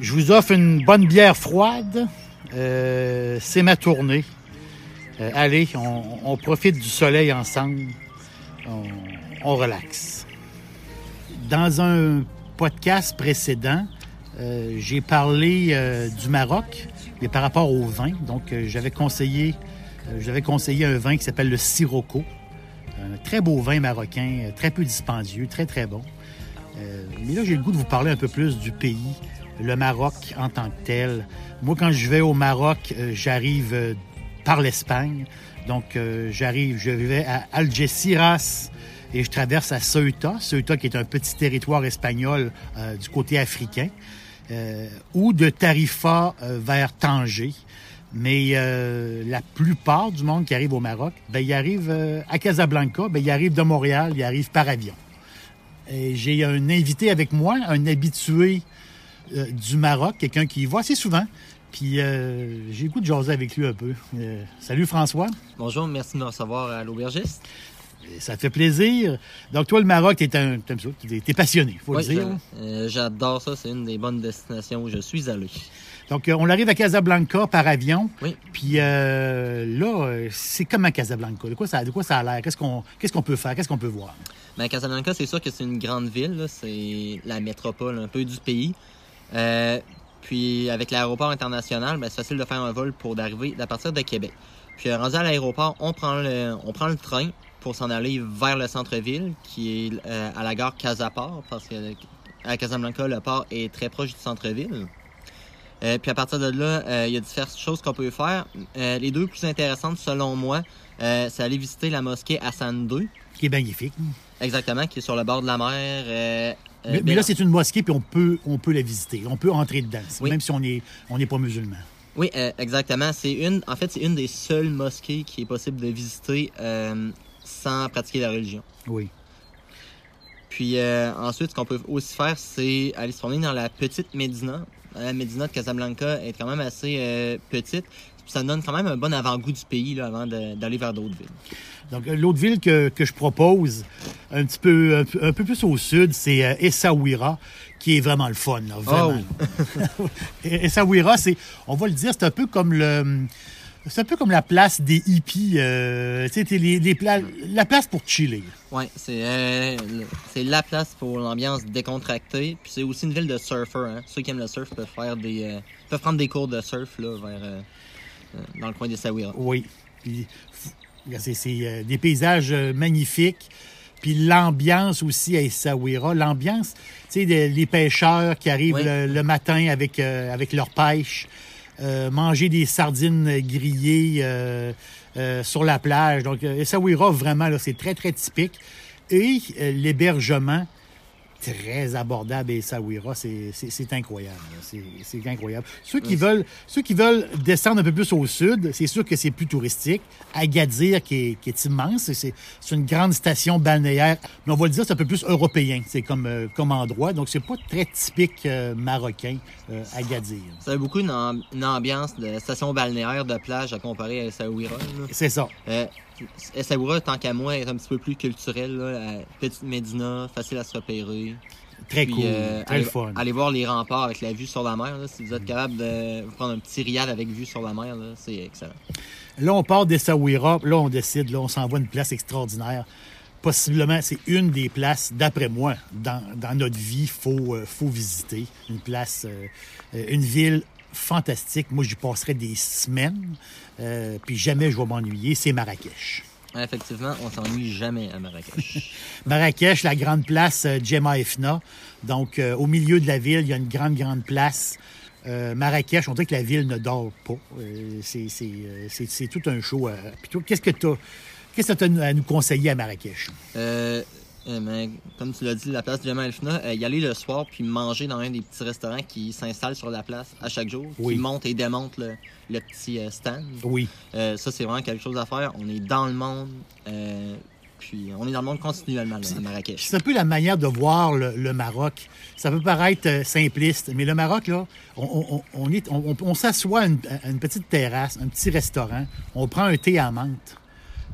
Je vous offre une bonne bière froide. Euh, c'est ma tournée. Euh, allez, on, profite du soleil ensemble. On, relaxe. Dans un podcast précédent, euh, j'ai parlé du Maroc, mais par rapport au vin. Donc, j'avais conseillé, j'avais conseillé un vin qui s'appelle le Sirocco. Un très beau vin marocain, très peu dispendieux, très, très bon. Mais là, j'ai le goût de vous parler un peu plus du pays, le Maroc en tant que tel. Moi, quand je vais au Maroc, euh, j'arrive euh, par l'Espagne. Donc, euh, j'arrive, je vais à Algeciras et je traverse à Ceuta. Ceuta qui est un petit territoire espagnol du côté africain. Ou de Tarifa vers Tanger. Mais la plupart du monde qui arrive au Maroc, ben, il arrive à Casablanca, ben, il arrive de Montréal, il arrive par avion. Et J'ai un invité avec moi, un habitué euh, du Maroc, quelqu'un qui y va assez souvent. Puis euh, j'ai le goût de jaser avec lui un peu. Euh, salut François, Bonjour, merci de me recevoir à l'aubergiste. ça te fait plaisir. Donc toi, le Maroc, t'es un, t'es, t'es passionné, faut Oui, le dire. euh, j'adore ça, c'est une des bonnes destinations où je suis allé. Donc on arrive à Casablanca par avion. Oui. Puis là, c'est comment Casablanca? De quoi ça, de quoi ça a l'air? Qu'est-ce qu'on, qu'est-ce qu'on peut faire? Qu'est-ce qu'on peut voir? Ben, Casablanca, c'est sûr que c'est une grande ville, là, c'est la métropole un peu du pays. Euh, puis avec l'aéroport international, ben, c'est facile de faire un vol pour d'arriver à partir de Québec. Puis euh, rendu à l'aéroport, on prend le, on prend le train pour s'en aller vers le centre-ville, qui est euh, à la gare Casaport, parce que à Casablanca, le port est très proche du centre-ville. Euh, puis à partir de là, euh, il y a différentes choses qu'on peut faire. Euh, les deux plus intéressantes, selon moi, euh, c'est aller visiter la mosquée Hassan II, Qui est magnifique. exactement, qui est sur le bord de la mer. Euh, mais, là, c'est une mosquée, puis on peut, on peut la visiter. On peut entrer dedans, Oui. même si on n'est on pas musulman. Oui, euh, exactement. C'est une, en fait, c'est une des seules mosquées qui est possible de visiter euh, sans pratiquer la religion. Oui. Puis euh, ensuite, ce qu'on peut aussi faire, c'est aller se promener dans la petite Médina. La Médina de Casablanca est quand même assez petite. Puis ça donne quand même un bon avant-goût du pays là, avant d'aller vers d'autres villes. Donc, euh, l'autre ville que, que je propose, un petit peu, un, peu- un peu plus au sud, c'est euh, Essaouira, qui est vraiment le fun, là, vraiment. Essaouira, c'est, on va le dire, c'est un peu comme le, c'est un peu comme la place des hippies, euh, tu sais, t'es les, les pla- la place pour chiller. C'est euh, c'est la place pour l'ambiance décontractée. Puis c'est aussi une ville de surfeurs. Hein. Ceux qui aiment le surf peuvent faire des euh, peuvent prendre des cours de surf là, vers dans le coin des Sawira. Oui. Puis, c'est, euh, des paysages euh, magnifiques. Puis l'ambiance aussi à Essaouira. L'ambiance, tu sais, des- les pêcheurs qui arrivent Oui. le, le matin avec, euh, avec leur pêche, euh, manger des sardines grillées euh, euh, sur la plage. Donc, euh, Essaouira, vraiment, là, c'est très, très typique. Et euh, l'hébergement, très abordable à Essaouira, c'est, incroyable. C'est, incroyable. Ceux qui, veulent, ceux qui veulent descendre un peu plus au sud, c'est sûr que c'est plus touristique. Agadir, qui est, qui est immense, c'est, une grande station balnéaire, mais on va le dire, c'est un peu plus européen, c'est comme, euh, comme endroit. Donc, c'est pas très typique euh, marocain, euh, Agadir. Ça a beaucoup une, une ambiance de station balnéaire de plage à comparer à là. C'est ça. Essaouira, tant qu'à moi, est un petit peu plus culturel. Là, la petite Médina, facile à se repérer? Très Puis, cool. euh, très allez, le fun. allez voir les remparts avec la vue sur la mer. là. Si vous êtes capable de prendre un petit riad avec vue sur la mer, c'est excellent. Là, on part d'Essaouira, là, on décide, là, on s'envoie une place extraordinaire. Possiblement, c'est une des places, d'après moi, dans, dans notre vie, faut, euh, faut visiter. Une place, euh, une ville fantastique. Moi, j'y passerai des semaines, euh, puis jamais je vais m'ennuyer. C'est Marrakech. Effectivement, on s'ennuie jamais à Marrakech. Marrakech, la grande place euh, Djemma Efna. Donc, euh, au milieu de la ville, il y a une grande, grande place. Euh, Marrakech, on dirait que la ville ne dort pas. Euh, c'est, c'est, c'est- c'est tout un show. qu'est-ce que tu as qu'est-ce que t'as à nous conseiller à Marrakech? Euh, euh, mais comme tu l'as dit, la place de Jamal Elfina, euh, y aller le soir puis manger dans un des petits restaurants qui s'installent sur la place à chaque jour, Oui. qui montent et démontent le, le petit euh, stand. Oui. Euh, ça, c'est vraiment quelque chose à faire. On est dans le monde, puis on est dans le monde continuellement là, à Marrakech. C'est un peu la manière de voir le, le Maroc. Ça peut paraître simpliste, mais le Maroc, là, on, s'assoit à une petite terrasse, un petit restaurant, on prend un thé à menthe.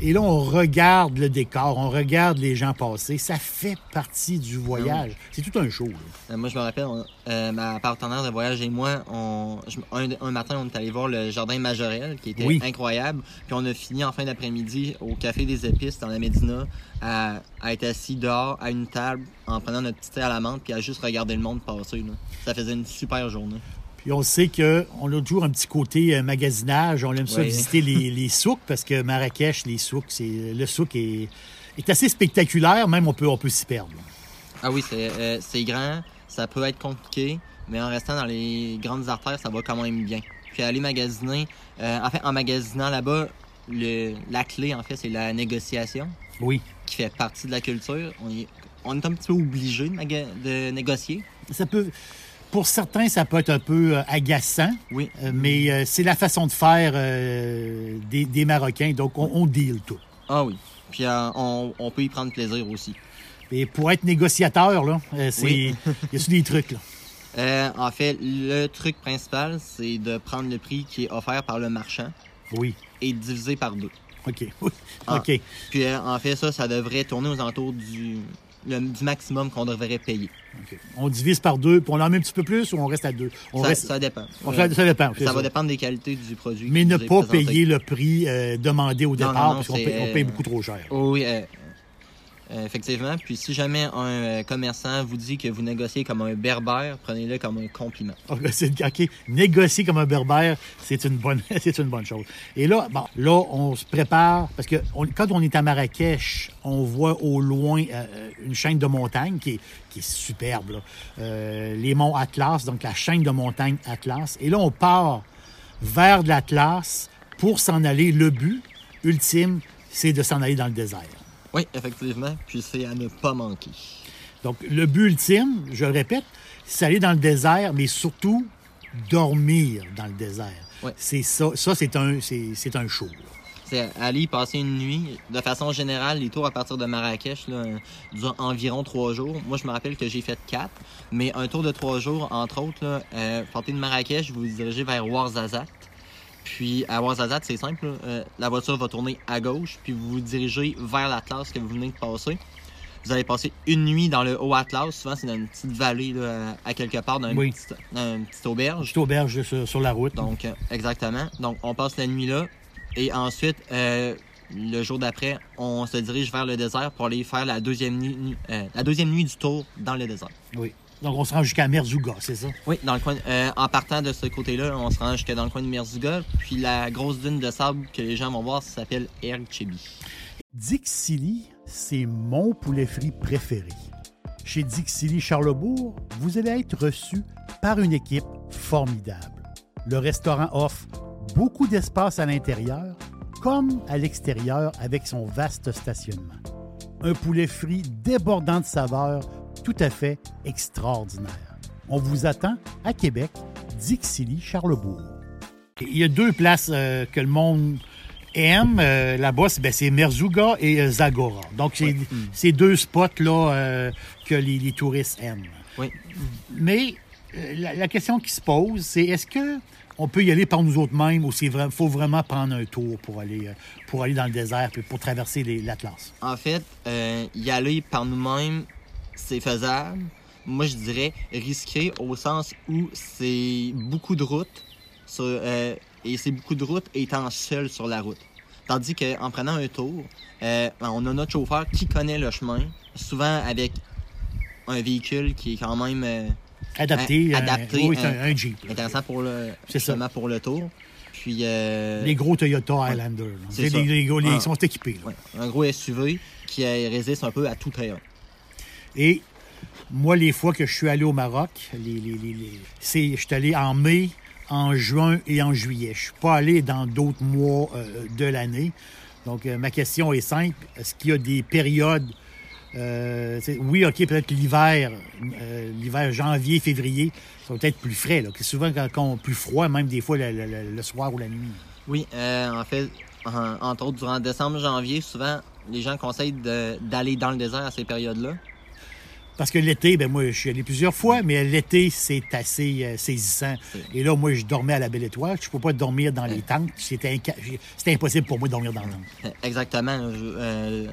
Et là, on regarde le décor, on regarde les gens passer. Ça fait partie du voyage. C'est tout un show. là. Euh, moi, je me rappelle, on- euh, ma partenaire de voyage et moi, on, je- un, un matin, on est allé voir le jardin Majorel, qui était Oui. incroyable. Puis on a fini en fin d'après-midi au Café des Épices dans la Médina, à, à être assis dehors à une table en prenant notre petit thé à la menthe, puis à juste regarder le monde passer. là. Ça faisait une super journée. Puis on sait qu'on a toujours un petit côté euh, magasinage. On aime ça Oui. visiter les, les souks parce que Marrakech, les souks, c'est le souk est, est assez spectaculaire. Même on peut, on peut s'y perdre. Ah oui, c'est euh, c'est grand, ça peut être compliqué, mais en restant dans les grandes artères, ça va quand même bien. Puis aller magasiner, euh, en fait, en magasinant là-bas, la clé, en fait, c'est la négociation. Oui. qui fait partie de la culture. On est, on est un petit peu obligé de négocier. Ça peut, pour certains, ça peut être un peu euh, agaçant, Oui. euh, mais euh, c'est la façon de faire des, des Marocains. Donc on, on deal tout. Ah oui. Puis on, on peut y prendre plaisir aussi. Et pour être négociateur, là, c'est, Oui. y a des trucs. Là? Euh, en fait, le truc principal, c'est de prendre le prix qui est offert par le marchand Oui. et de diviser par deux. OK. Oui. Ah. OK. Puis euh, en fait, ça, ça devrait tourner aux alentours du, le- du maximum qu'on devrait payer. On divise par deux, puis on en met un petit peu plus ou on reste à deux? On Ça, reste... ça dépend. on- ça, ça dépend. ça ça. va dépendre des qualités du produit. Mais ne pas présenté. payer le prix euh, demandé au départ, parce qu'on paye, paye euh, beaucoup trop cher. Oui, euh, effectivement. Puis si jamais un euh, commerçant vous dit que vous négociez comme un berbère, prenez-le comme un compliment. OK. Négocier comme un berbère, c'est une bonne, chose. Et là, là, on se prépare parce que quand on est à Marrakech, on voit au loin euh, une chaîne de montagnes qui est, superbe. Euh, les monts Atlas, donc la chaîne de montagnes Atlas. Et là, on part vers l'Atlas pour s'en aller. Le but ultime, c'est de s'en aller dans le désert. Oui, effectivement. Puis c'est à ne pas manquer. Donc, le but ultime, je le répète, c'est aller dans le désert, mais surtout dormir dans le désert. Ouais. C'est ça, ça c'est un, c'est, c'est un show. C'est aller y passer une nuit. De façon générale, les tours à partir de Marrakech là, durent environ trois jours. Moi, je me rappelle que j'ai fait quatre. Mais un tour de trois jours, entre autres, là, euh, partez de Marrakech, vous vous dirigez vers Ouarzazate. Puis à Ouarzazate, c'est simple. euh, la voiture va tourner à gauche, puis vous vous dirigez vers l'Atlas que vous venez de passer. Vous allez passer une nuit dans le Haut Atlas. Souvent, c'est dans une petite vallée là, à quelque part, dans une, Oui. petite, dans une petite auberge. Petite auberge sur, sur la route. Donc, euh, exactement. Donc, on passe la nuit là. Et ensuite, euh, le jour d'après, on se dirige vers le désert pour aller faire la deuxième nuit, euh, la deuxième nuit du tour dans le désert. Oui. Donc, on se rend jusqu'à Merzouga, c'est ça? Oui, dans le coin. euh, en partant de ce côté-là, on se rend jusque dans le coin de Merzouga. Puis la grosse dune de sable que les gens vont voir, ça s'appelle El Chebi. Dixili, c'est mon poulet frit préféré. Chez Dixili Charlebourg, vous allez être reçu par une équipe formidable. Le restaurant offre beaucoup d'espace à l'intérieur comme à l'extérieur avec son vaste stationnement. Un poulet frit débordant de saveurs tout à fait extraordinaire. On vous attend à Québec, Dixili Charlebourg. Il y a deux places euh, que le monde aime euh, là-bas, c'est ben, c'est Merzouga et euh, Zagora. Donc, c'est ces deux spots-là euh, que les, les touristes aiment. Oui. Mais euh, la, la question qui se pose, c'est est-ce que on peut y aller par nous autres mêmes ou il faut vraiment prendre un tour pour aller, pour aller dans le désert puis pour traverser les- l'Atlas? En fait, euh, y aller par nous-mêmes, c'est faisable. Moi, je dirais risqué au sens où c'est beaucoup de routes. Sur, euh, et c'est beaucoup de routes étant seul sur la route. Tandis qu'en prenant un tour, euh, on a notre chauffeur qui connaît le chemin, souvent avec un véhicule qui est quand même euh, Adapté. Un- adapté, oui, c'est un- un, Jeep. intéressant pour le, C'est ça. justement pour le tour. Puis euh, Les gros Toyota Highlander. C'est Les, gros, les- Ah. ils sont équipés. ouais, un gros SUV qui résiste un peu à tout terrain. Et moi, les fois que je suis allé au Maroc, c'est, je suis allé en mai, en juin et en juillet. Je suis pas allé dans d'autres mois euh, de l'année. Donc, euh, ma question est simple. Est-ce qu'il y a des périodes... euh, oui, OK, peut-être l'hiver, l'hiver janvier, février, ça va être plus frais. Là, que souvent, quand, quand plus froid, même des fois le, soir ou la nuit. Oui, en fait, en- entre autres, durant décembre, janvier, souvent, les gens conseillent d'aller dans le désert à ces périodes-là. Parce que l'été, ben moi, je suis allé plusieurs fois, mais l'été, c'est assez euh, saisissant. Et là, moi, je dormais à la Belle Étoile. Je ne peux pas dormir dans les tentes. C'était inca- impossible pour moi de dormir dans la tente. Euh, Exactement. je- euh,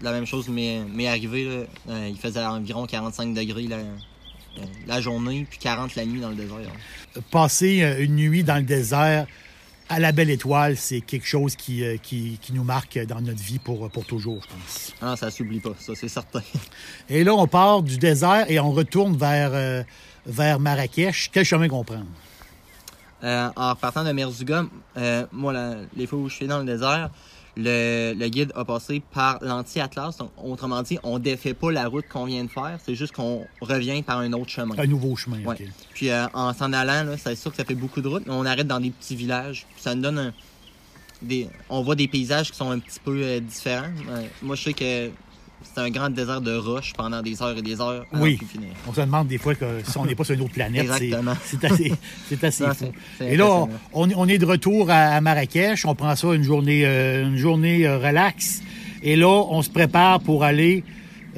la même chose m'est m'est arrivé. là. Euh, il faisait environ 45 degrés la, la journée, puis 40 la nuit dans le désert. Passer une nuit dans le désert à la Belle Étoile, c'est quelque chose qui, euh, qui, qui nous marque dans notre vie pour, pour toujours, je pense. Ah, ça s'oublie pas, ça c'est certain. Et là, on part du désert et on retourne vers, euh, vers Marrakech. Quel chemin qu'on prend? Euh, en repartant de Merzouga, euh, moi, la- les fois où je suis dans le désert, le, le guide a passé par l'anti-atlas. Donc, autrement dit, on défait pas la route qu'on vient de faire, c'est juste qu'on revient par un autre chemin. Un nouveau chemin, Ouais. OK. Puis euh, en s'en allant, c'est sûr que ça fait beaucoup de route, mais on arrête dans des petits villages. Puis ça nous donne un- des. On voit des paysages qui sont un petit peu euh, différents. Euh, moi, je sais que c'est un grand désert de roches pendant des heures et des heures. Oui. On se demande des fois que si on n'est pas sur une autre planète, c'est assez, assez Non, fou. Et là, on, est de retour à, à Marrakech. On prend ça une journée, euh, une journée euh, relax. Et là, on se prépare pour aller.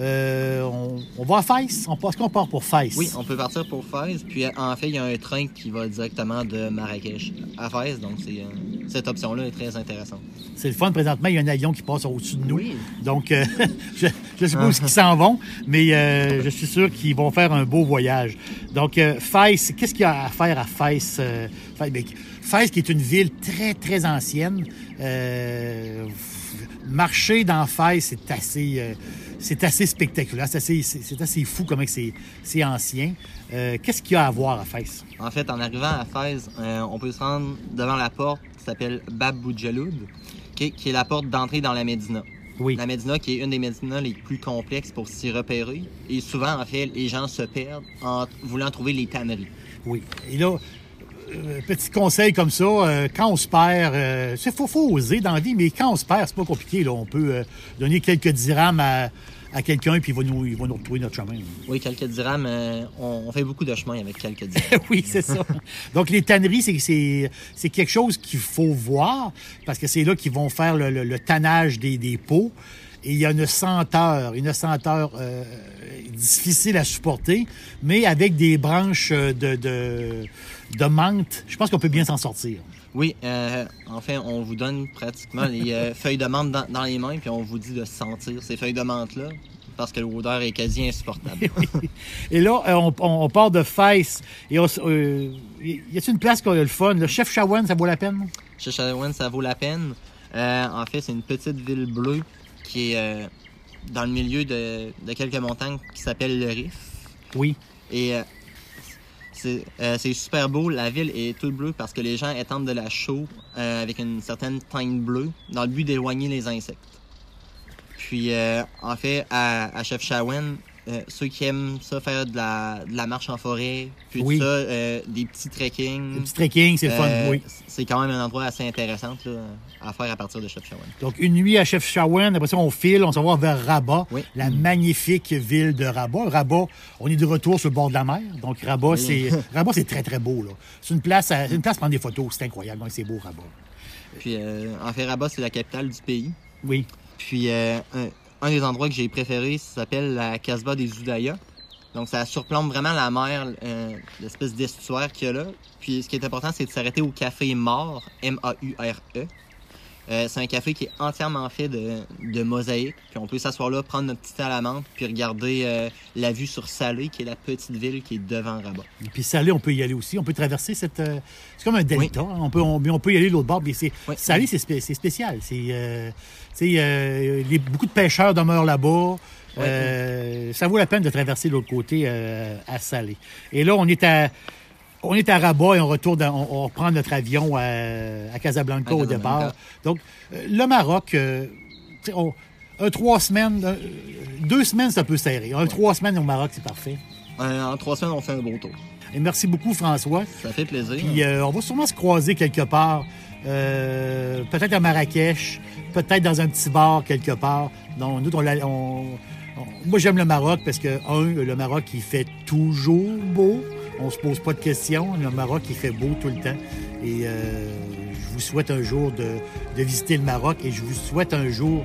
Euh, on, on va à Fès. On passe qu'on part pour Fès? Oui, on peut partir pour Fès. Puis en fait, il y a un train qui va directement de Marrakech à Fès. Donc c'est, euh, cette option-là est très intéressante. C'est le fun. Présentement, il y a un avion qui passe au-dessus de nous. Oui. Donc, euh, je, je suppose qu'ils s'en vont, mais euh, je suis sûr qu'ils vont faire un beau voyage. Donc, euh, Fès, qu'est-ce qu'il y a à faire à Fès? euh, Fès, ben, Fès, qui est une ville très, très ancienne. Euh, marcher dans Fès, c'est assez, euh, c'est assez spectaculaire. C'est assez, c'est- assez fou comment que c'est, c'est ancien. Euh, qu'est-ce qu'il y a à voir à Fès? En fait, en arrivant à Fès, euh, on peut se rendre devant la porte qui s'appelle Bab Boujaloud, qui est, qui est la porte d'entrée dans la Médina. Oui. La Médina qui est une des Médinas les plus complexes pour s'y repérer. Et souvent, en fait, les gens se perdent en voulant trouver les tanneries. Oui. Et là, petit conseil comme ça, euh, quand on se perd, euh, c'est faut, faut oser dans la vie, mais quand on se perd, c'est pas compliqué. Là. On peut euh, donner quelques dirhams à, à quelqu'un, puis il va, nous, il va nous retrouver notre chemin. Oui, quelques dirhams, euh, on, on fait beaucoup de chemin avec quelques dirhams. oui, c'est ça. Donc, les tanneries, c'est- c'est c'est quelque chose qu'il faut voir, parce que c'est là qu'ils vont faire le, le- le tannage des, des pots. Et il y a une senteur, une senteur euh, difficile à supporter, mais avec des branches euh, de, de, de menthe, je pense qu'on peut bien s'en sortir. Oui, euh, en fait, on vous donne pratiquement les euh, feuilles de menthe dans, dans les mains, puis on vous dit de sentir ces feuilles de menthe-là, parce que l'odeur est quasi insupportable. Et là, euh, on, part de Fès. Et on euh, y a-t-il une place qui a le fun? Le chef Chawan, ça vaut la peine? Chefchaouen, ça vaut la peine. Euh, en fait, c'est une petite ville bleue qui est euh, dans le milieu de, de quelques montagnes qui s'appelle le Rif. Oui. Et euh, c'est euh, super beau. La ville est toute bleue parce que les gens étendent de la chaux euh, avec une certaine teinte bleue dans le but d'éloigner les insectes. Puis, euh, en fait, à, à Chefchaouen, euh, ceux qui aiment ça faire de la, de la marche en forêt, puis Oui. ça, euh, des petits trekking, petit trekking, c'est le fun, euh, oui. c'est quand même un endroit assez intéressant là, à faire à partir de Chefchaouen. Donc, une nuit à Chef Chawan, après ça, on file, on s'en va vers Rabat, Oui. la magnifique ville de Rabat. Rabat, on est de retour sur le bord de la mer. Donc, Rabat, c'est Rabat, c'est très, très beau. là. C'est une place, à- une place pour prendre des photos. C'est incroyable. C'est beau, Rabat. Puis, euh, en fait, Rabat, c'est la capitale du pays. Oui. Puis, euh, un, des endroits que j'ai préféré, s'appelle la Casbah des Oudaya. Donc, ça surplombe vraiment la mer, euh, l'espèce d'estuaire qu'il y a là. Puis, ce qui est important, c'est de s'arrêter au café Mort, M-A-U-R-E, Euh, c'est un café qui est entièrement fait de, de mosaïques. Puis on peut s'asseoir là, prendre notre petit thé à la menthe, puis regarder euh, la vue sur Salé, qui est la petite ville qui est devant Rabat. Puis Salé, on peut y aller aussi. On peut traverser cette. euh, c'est comme un delta. hein. On, peut, on, peut y aller de l'autre bord. Mais c'est, Oui. Salé, c'est, spé- c'est spécial. C'est, les- beaucoup de pêcheurs demeurent là-bas. Ça vaut la peine de traverser de l'autre côté à Salé. Et là, on est à. On est à Rabat et on retourne, on, on reprend notre avion à, à Casablanca À au départ. Donc, euh, le Maroc, euh, on- un trois semaines, deux semaines, c'est un peu serré. Un trois semaines au Maroc, c'est parfait. Euh, en trois semaines, on fait un beau tour. Et merci beaucoup, François. Ça fait plaisir. Puis euh, on va sûrement se croiser quelque part. euh, peut-être à Marrakech, peut-être dans un petit bar quelque part. Donc, nous, on- on- moi, j'aime le Maroc parce que, un, le Maroc, il fait toujours beau. On se pose pas de questions. Le Maroc, il fait beau tout le temps. Et euh, je vous souhaite un jour de, visiter le Maroc et je vous souhaite un jour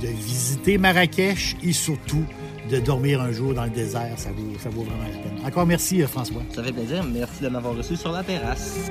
de visiter Marrakech et surtout de dormir un jour dans le désert. Ça vaut, ça vaut vraiment la peine. Encore merci, euh, François. Ça fait plaisir. Merci de m'avoir reçu sur la terrasse.